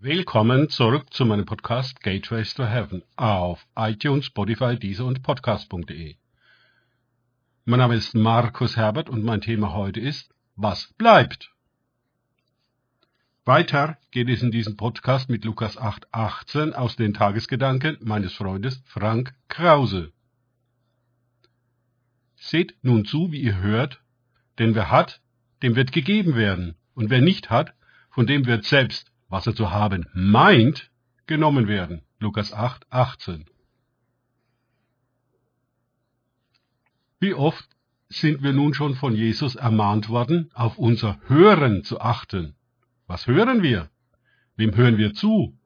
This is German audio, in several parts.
Willkommen zurück zu meinem Podcast Gateways to Heaven auf iTunes, Spotify, Deezer und Podcast.de. Mein Name ist Markus Herbert und mein Thema heute ist Was bleibt? Weiter geht es in diesem Podcast mit Lukas 8,18 aus den Tagesgedanken meines Freundes Frank Krause. Seht nun zu, wie ihr hört, denn wer hat, dem wird gegeben werden, und wer nicht hat, von dem wird selbst was er zu haben meint, genommen werden. Lukas 8, 18. Wie oft sind wir nun schon von Jesus ermahnt worden, auf unser Hören zu achten? Was hören wir? Wem hören wir zu?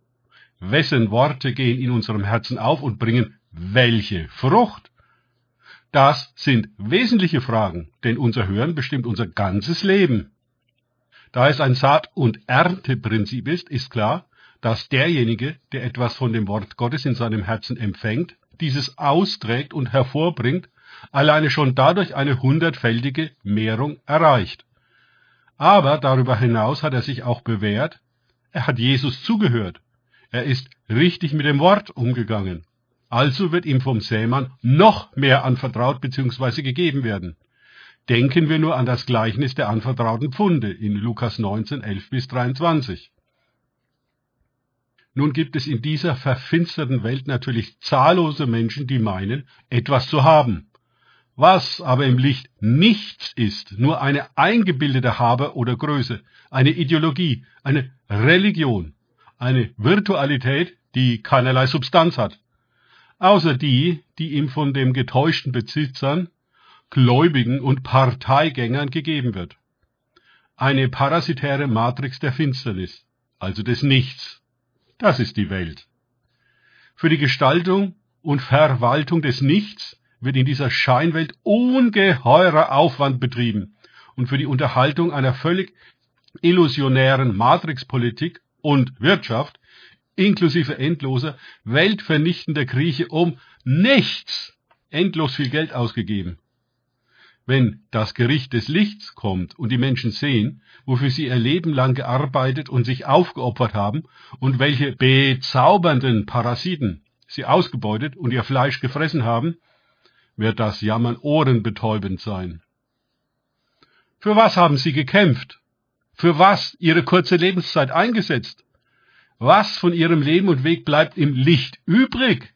Wessen Worte gehen in unserem Herzen auf und bringen welche Frucht? Das sind wesentliche Fragen, denn unser Hören bestimmt unser ganzes Leben. Da es ein Saat- und Ernteprinzip ist, ist klar, dass derjenige, der etwas von dem Wort Gottes in seinem Herzen empfängt, dieses austrägt und hervorbringt, alleine schon dadurch eine hundertfältige Mehrung erreicht. Aber darüber hinaus hat er sich auch bewährt, er hat Jesus zugehört, er ist richtig mit dem Wort umgegangen. Also wird ihm vom Sämann noch mehr anvertraut bzw. gegeben werden. Denken wir nur an das Gleichnis der anvertrauten Pfunde in Lukas 19, 11 bis 23. Nun gibt es in dieser verfinsterten Welt natürlich zahllose Menschen, die meinen, etwas zu haben. Was aber im Licht nichts ist, nur eine eingebildete Habe oder Größe, eine Ideologie, eine Religion, eine Virtualität, die keinerlei Substanz hat. Außer die, die ihm von dem getäuschten Besitzern Gläubigen und Parteigängern gegeben wird. Eine parasitäre Matrix der Finsternis, also des Nichts. Das ist die Welt. Für die Gestaltung und Verwaltung des Nichts wird in dieser Scheinwelt ungeheurer Aufwand betrieben und für die Unterhaltung einer völlig illusionären Matrixpolitik und Wirtschaft inklusive endloser, weltvernichtender Krieche um nichts endlos viel Geld ausgegeben wenn das Gericht des Lichts kommt und die Menschen sehen, wofür sie ihr Leben lang gearbeitet und sich aufgeopfert haben und welche bezaubernden Parasiten sie ausgebeutet und ihr Fleisch gefressen haben, wird das Jammern ohrenbetäubend sein. Für was haben sie gekämpft? Für was ihre kurze Lebenszeit eingesetzt? Was von ihrem Leben und Weg bleibt im Licht übrig?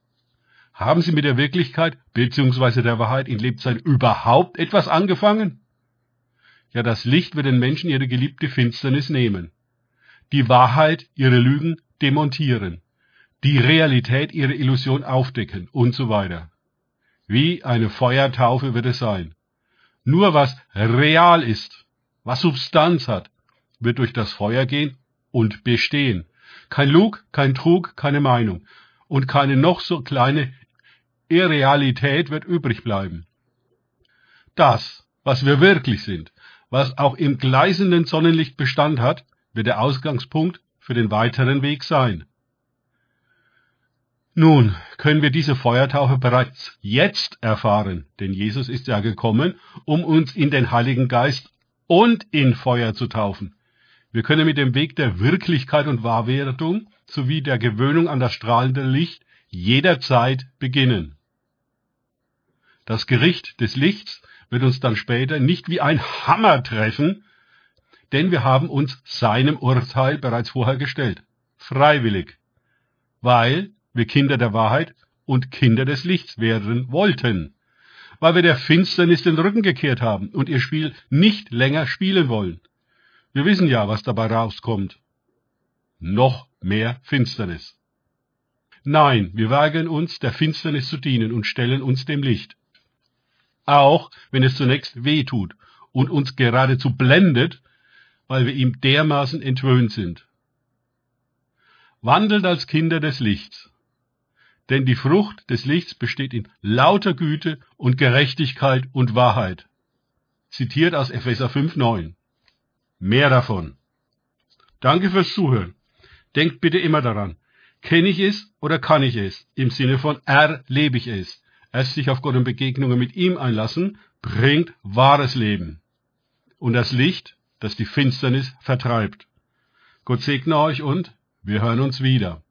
Haben Sie mit der Wirklichkeit bzw. der Wahrheit in Lebzeit überhaupt etwas angefangen? Ja, das Licht wird den Menschen ihre geliebte Finsternis nehmen, die Wahrheit ihre Lügen demontieren, die Realität ihre Illusion aufdecken und so weiter. Wie eine Feuertaufe wird es sein. Nur was real ist, was Substanz hat, wird durch das Feuer gehen und bestehen. Kein Lug, kein Trug, keine Meinung und keine noch so kleine Irrealität wird übrig bleiben. Das, was wir wirklich sind, was auch im gleißenden Sonnenlicht Bestand hat, wird der Ausgangspunkt für den weiteren Weg sein. Nun können wir diese Feuertaufe bereits jetzt erfahren, denn Jesus ist ja gekommen, um uns in den Heiligen Geist und in Feuer zu taufen. Wir können mit dem Weg der Wirklichkeit und Wahrwerdung sowie der Gewöhnung an das strahlende Licht jederzeit beginnen. Das Gericht des Lichts wird uns dann später nicht wie ein Hammer treffen, denn wir haben uns seinem Urteil bereits vorher gestellt. Freiwillig. Weil wir Kinder der Wahrheit und Kinder des Lichts werden wollten. Weil wir der Finsternis den Rücken gekehrt haben und ihr Spiel nicht länger spielen wollen. Wir wissen ja, was dabei rauskommt. Noch mehr Finsternis. Nein, wir weigern uns, der Finsternis zu dienen und stellen uns dem Licht auch wenn es zunächst weh tut und uns geradezu blendet, weil wir ihm dermaßen entwöhnt sind. Wandelt als Kinder des Lichts, denn die Frucht des Lichts besteht in lauter Güte und Gerechtigkeit und Wahrheit. Zitiert aus Epheser 5,9. Mehr davon. Danke fürs Zuhören. Denkt bitte immer daran, kenne ich es oder kann ich es? Im Sinne von erlebe ich es. Erst sich auf Gott und Begegnungen mit ihm einlassen, bringt wahres Leben. Und das Licht, das die Finsternis vertreibt. Gott segne euch und Wir hören uns wieder.